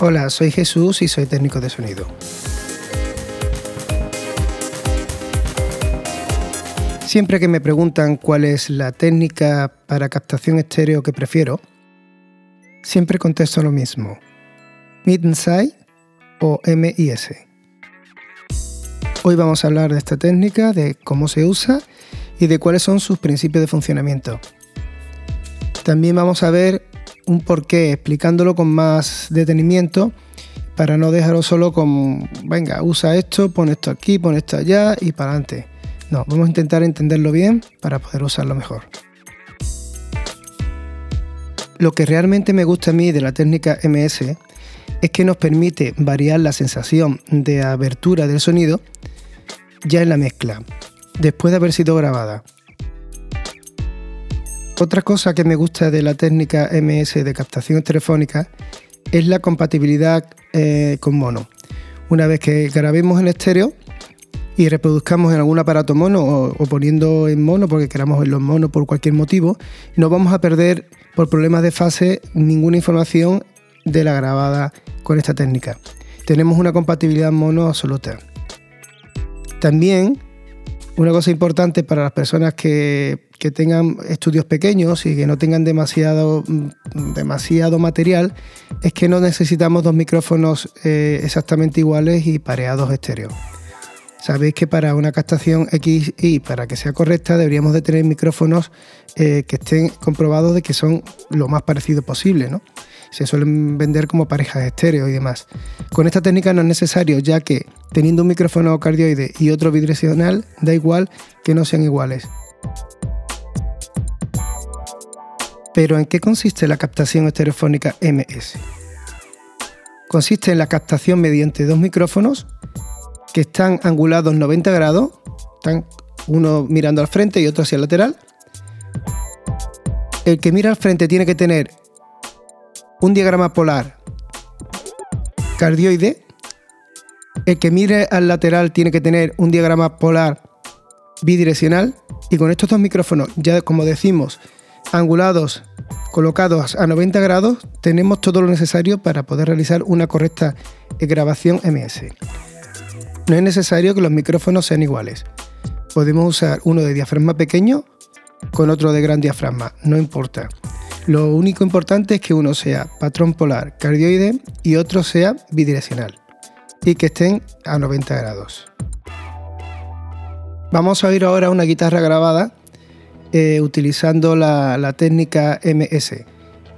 Hola, soy Jesús y soy técnico de sonido. Siempre que me preguntan cuál es la técnica para captación estéreo que prefiero, siempre contesto lo mismo. Mid-Inside o MIS. Hoy vamos a hablar de esta técnica, de cómo se usa y de cuáles son sus principios de funcionamiento. También vamos a ver un porqué explicándolo con más detenimiento para no dejarlo solo con, venga, usa esto, pon esto aquí, pon esto allá y para adelante. No, vamos a intentar entenderlo bien para poder usarlo mejor. Lo que realmente me gusta a mí de la técnica MS es que nos permite variar la sensación de abertura del sonido ya en la mezcla, después de haber sido grabada. Otra cosa que me gusta de la técnica MS de captación telefónica es la compatibilidad eh, con mono. Una vez que grabemos en estéreo y reproduzcamos en algún aparato mono o, o poniendo en mono porque queramos verlo en mono por cualquier motivo, no vamos a perder por problemas de fase ninguna información de la grabada con esta técnica. Tenemos una compatibilidad mono absoluta. También una cosa importante para las personas que, tengan estudios pequeños y que no tengan demasiado, demasiado material es que no necesitamos dos micrófonos eh, exactamente iguales y pareados estéreo. Sabéis que para una captación XY, para que sea correcta, deberíamos de tener micrófonos eh, que estén comprobados de que son lo más parecido posible, ¿no? se suelen vender como parejas estéreo y demás. Con esta técnica no es necesario, ya que teniendo un micrófono cardioide y otro bidireccional, da igual que no sean iguales. Pero ¿en qué consiste la captación estereofónica MS? Consiste en la captación mediante dos micrófonos que están angulados 90 grados, están uno mirando al frente y otro hacia el lateral. El que mira al frente tiene que tener un diagrama polar cardioide. El que mire al lateral tiene que tener un diagrama polar bidireccional. Y con estos dos micrófonos, ya como decimos, angulados, colocados a 90 grados, tenemos todo lo necesario para poder realizar una correcta grabación MS. No es necesario que los micrófonos sean iguales. Podemos usar uno de diafragma pequeño con otro de gran diafragma, no importa. Lo único importante es que uno sea patrón polar cardioide y otro sea bidireccional y que estén a 90 grados. Vamos a oír ahora una guitarra grabada eh, utilizando la, técnica MS.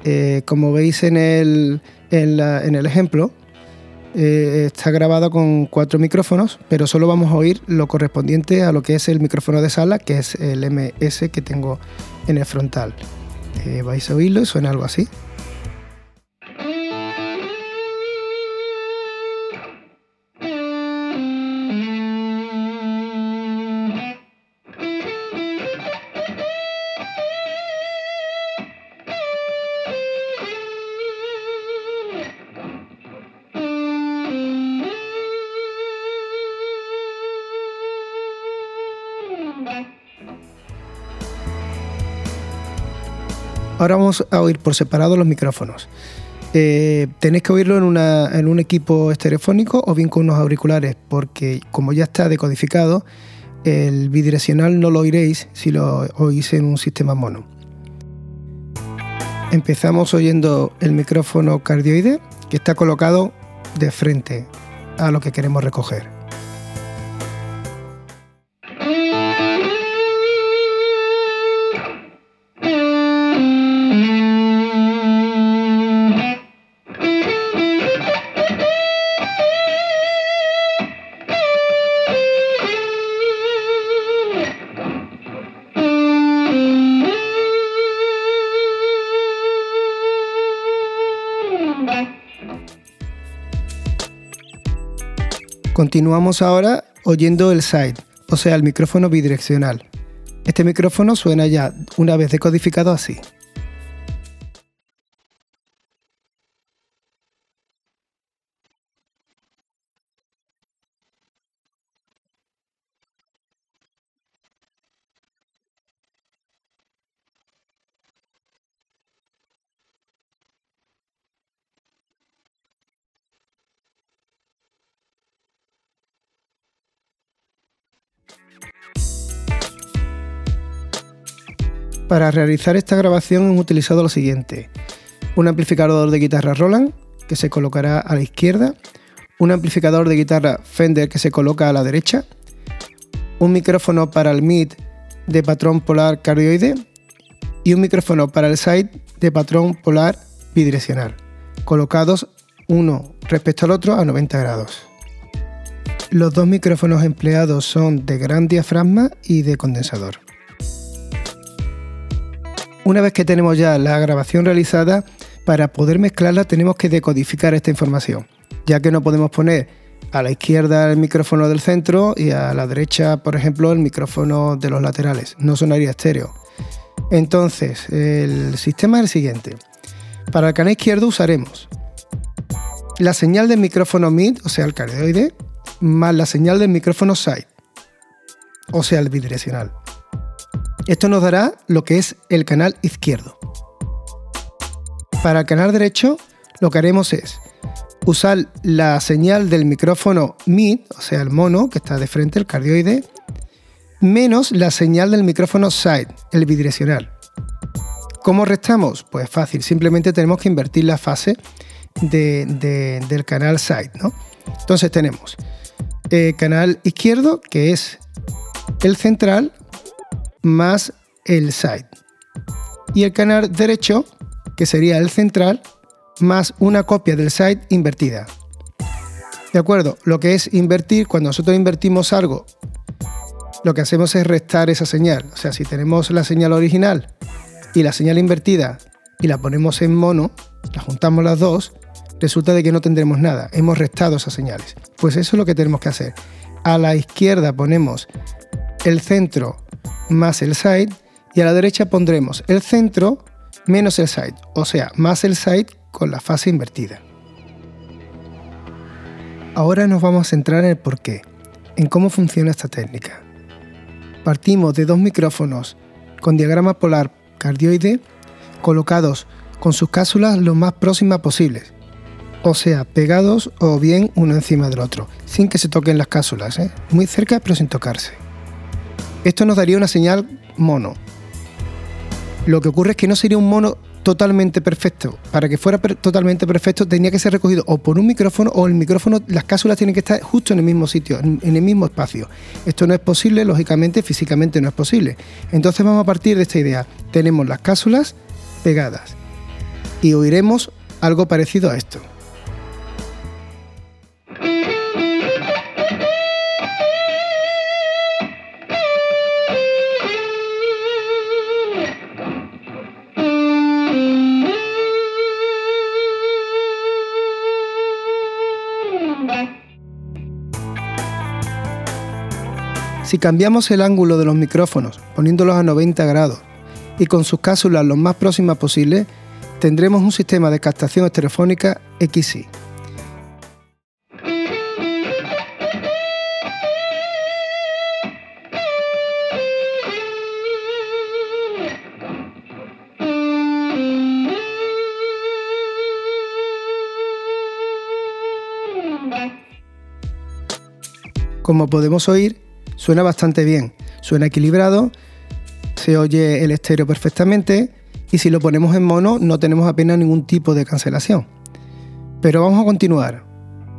Eh, como veis en el, en el ejemplo, eh, está grabado con cuatro micrófonos, pero solo vamos a oír lo correspondiente a lo que es el micrófono de sala, que es el MS que tengo en el frontal. Eh, vais a oírlo y suena algo así. Ahora vamos a oír por separado los micrófonos. Eh, tenéis que oírlo en, un equipo estereofónico o bien con unos auriculares, porque como ya está decodificado, el bidireccional no lo oiréis si lo oís en un sistema mono. Empezamos oyendo el micrófono cardioide, que está colocado de frente a lo que queremos recoger. Continuamos ahora oyendo el side, o sea, el micrófono bidireccional. Este micrófono suena ya, una vez decodificado, así. Para realizar esta grabación hemos utilizado lo siguiente. Un amplificador de guitarra Roland, que se colocará a la izquierda, un amplificador de guitarra Fender que se coloca a la derecha, un micrófono para el mid de patrón polar cardioide y un micrófono para el side de patrón polar bidireccional, colocados uno respecto al otro a 90 grados. Los dos micrófonos empleados son de gran diafragma y de condensador. Una vez que tenemos ya la grabación realizada, para poder mezclarla tenemos que decodificar esta información, ya que no podemos poner a la izquierda el micrófono del centro y a la derecha, por ejemplo, el micrófono de los laterales. No sonaría estéreo. Entonces, el sistema es el siguiente. Para el canal izquierdo usaremos la señal del micrófono mid, o sea, el cardioide, más la señal del micrófono side, o sea, el bidireccional. Esto nos dará lo que es el canal izquierdo. Para el canal derecho, lo que haremos es usar la señal del micrófono mid, o sea, el mono que está de frente, el cardioide, menos la señal del micrófono side, el bidireccional. ¿Cómo restamos? Pues fácil, simplemente tenemos que invertir la fase del canal side. ¿no? Entonces tenemos el canal izquierdo, que es el central, más el side. Y el canal derecho, que sería el central, más una copia del site invertida. ¿De acuerdo? Lo que es invertir, cuando nosotros invertimos algo, lo que hacemos es restar esa señal. O sea, si tenemos la señal original y la señal invertida y la ponemos en mono, la juntamos las dos, resulta de que no tendremos nada. Hemos restado esas señales. Pues eso es lo que tenemos que hacer. A la izquierda ponemos el centro más el side y a la derecha pondremos el centro menos el side, o sea, más el side con la fase invertida. Ahora nos vamos a centrar en el porqué, en cómo funciona esta técnica. Partimos de dos micrófonos con diagrama polar cardioide colocados con sus cápsulas lo más próximas posibles, o sea, pegados o bien uno encima del otro, sin que se toquen las cápsulas, ¿eh? muy cerca pero sin tocarse. Esto nos daría una señal mono. Lo que ocurre es que no sería un mono totalmente perfecto. Para que fuera totalmente perfecto tenía que ser recogido o por un micrófono o el micrófono, las cápsulas tienen que estar justo en el mismo sitio, en, el mismo espacio. Esto no es posible, lógicamente, físicamente no es posible. Entonces vamos a partir de esta idea. Tenemos las cápsulas pegadas y oiremos algo parecido a esto. Si cambiamos el ángulo de los micrófonos, poniéndolos a 90 grados y con sus cápsulas lo más próximas posible, tendremos un sistema de captación estereofónica XY. Como podemos oír, Suena bastante bien, suena equilibrado, se oye el estéreo perfectamente y si lo ponemos en mono no tenemos apenas ningún tipo de cancelación. Pero vamos a continuar.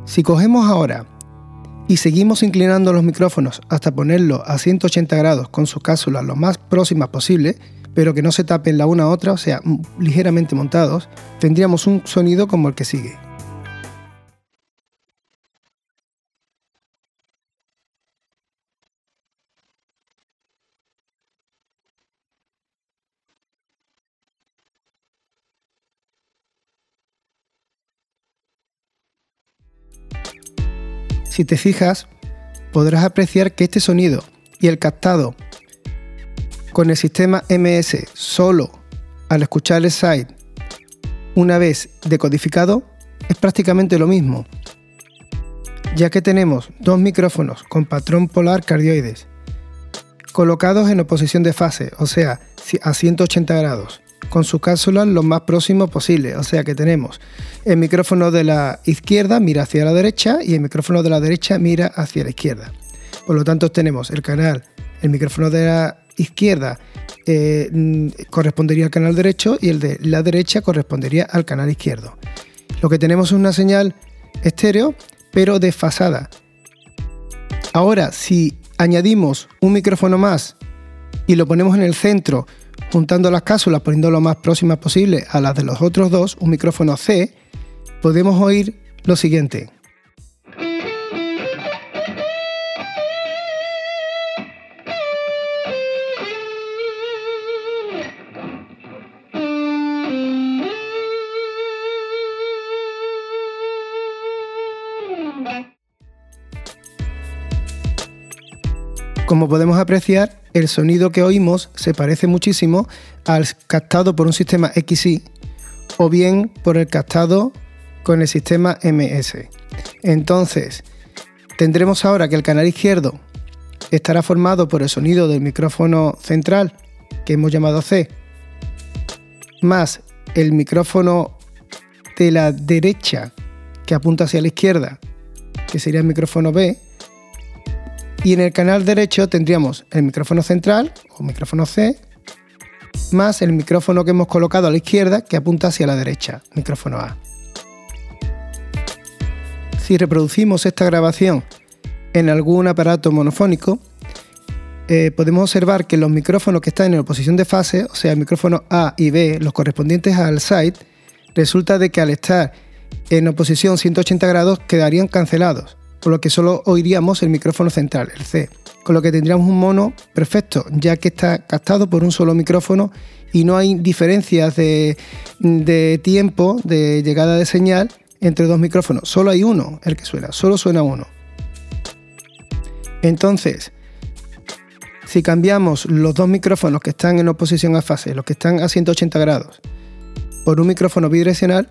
Si cogemos ahora y seguimos inclinando los micrófonos hasta ponerlo a 180 grados con sus cápsulas lo más próximas posible, pero que no se tapen la una a otra, o sea, ligeramente montados, tendríamos un sonido como el que sigue. Si te fijas, podrás apreciar que este sonido y el captado con el sistema MS solo al escuchar el side una vez decodificado es prácticamente lo mismo, ya que tenemos dos micrófonos con patrón polar cardioides colocados en oposición de fase, o sea, a 180 grados con su cápsula lo más próximo posible. O sea que tenemos el micrófono de la izquierda mira hacia la derecha y el micrófono de la derecha mira hacia la izquierda. Por lo tanto tenemos el canal, el micrófono de la izquierda eh, mm, correspondería al canal derecho y el de la derecha correspondería al canal izquierdo. Lo que tenemos es una señal estéreo, pero desfasada. Ahora, si añadimos un micrófono más y lo ponemos en el centro, juntando las cápsulas, poniendo lo más próximas posible a las de los otros dos, un micrófono C, podemos oír lo siguiente. Como podemos apreciar, el sonido que oímos se parece muchísimo al captado por un sistema XY o bien por el captado con el sistema MS. Entonces, tendremos ahora que el canal izquierdo estará formado por el sonido del micrófono central, que hemos llamado C, más el micrófono de la derecha, que apunta hacia la izquierda, que sería el micrófono B, y en el canal derecho tendríamos el micrófono central o micrófono C, más el micrófono que hemos colocado a la izquierda que apunta hacia la derecha, micrófono A. Si reproducimos esta grabación en algún aparato monofónico, eh, podemos observar que los micrófonos que están en oposición de fase, o sea, el micrófono A y B, los correspondientes al side, resulta de que al estar en oposición 180 grados quedarían cancelados por lo que solo oiríamos el micrófono central, el C, con lo que tendríamos un mono perfecto, ya que está captado por un solo micrófono y no hay diferencias de, tiempo de llegada de señal entre dos micrófonos, solo hay uno el que suena, solo suena uno. Entonces, si cambiamos los dos micrófonos que están en oposición a fase, los que están a 180 grados, por un micrófono bidireccional,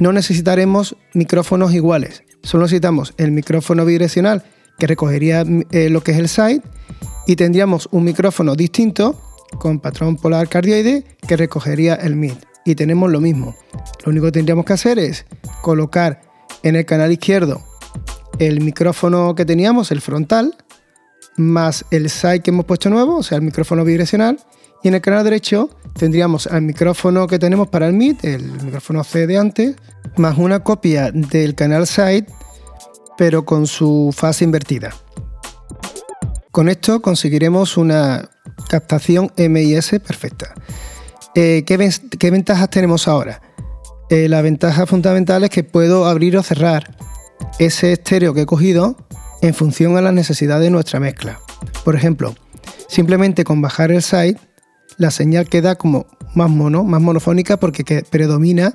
no necesitaremos micrófonos iguales, solo necesitamos el micrófono bidireccional que recogería eh, lo que es el side y tendríamos un micrófono distinto con patrón polar cardioide que recogería el mid. Y tenemos lo mismo. Lo único que tendríamos que hacer es colocar en el canal izquierdo el micrófono que teníamos, el frontal, más el side que hemos puesto nuevo, o sea, el micrófono bidireccional. Y en el canal derecho tendríamos el micrófono que tenemos para el mid, el micrófono C de antes, más una copia del canal side, pero con su fase invertida. Con esto conseguiremos una captación MIS perfecta. Eh, ¿qué, ventajas tenemos ahora? Eh, la ventaja fundamental es que puedo abrir o cerrar ese estéreo que he cogido en función a las necesidades de nuestra mezcla. Por ejemplo, simplemente con bajar el side, la señal queda como más mono, más monofónica porque predomina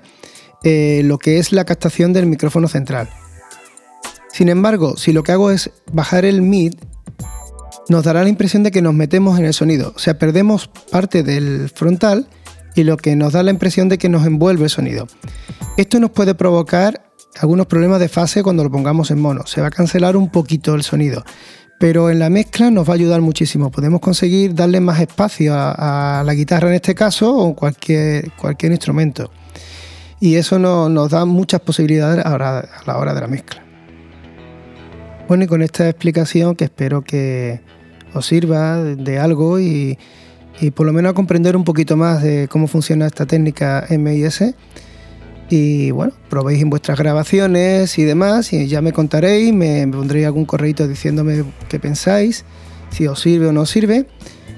eh, lo que es la captación del micrófono central. Sin embargo, si lo que hago es bajar el mid, nos dará la impresión de que nos metemos en el sonido, o sea, perdemos parte del frontal y lo que nos da la impresión de que nos envuelve el sonido. Esto nos puede provocar algunos problemas de fase cuando lo pongamos en mono, se va a cancelar un poquito el sonido, pero en la mezcla nos va a ayudar muchísimo. Podemos conseguir darle más espacio a, la guitarra en este caso o cualquier, cualquier instrumento y eso nos da muchas posibilidades a la hora de la mezcla. Bueno, y con esta explicación que espero que os sirva de algo y, por lo menos a comprender un poquito más de cómo funciona esta técnica MIS. Y bueno, probéis en vuestras grabaciones y demás, y ya me contaréis, me, pondréis algún correo diciéndome qué pensáis, si os sirve o no sirve.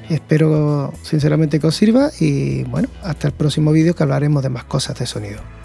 Espero sinceramente que os sirva y bueno, hasta el próximo vídeo que hablaremos de más cosas de sonido.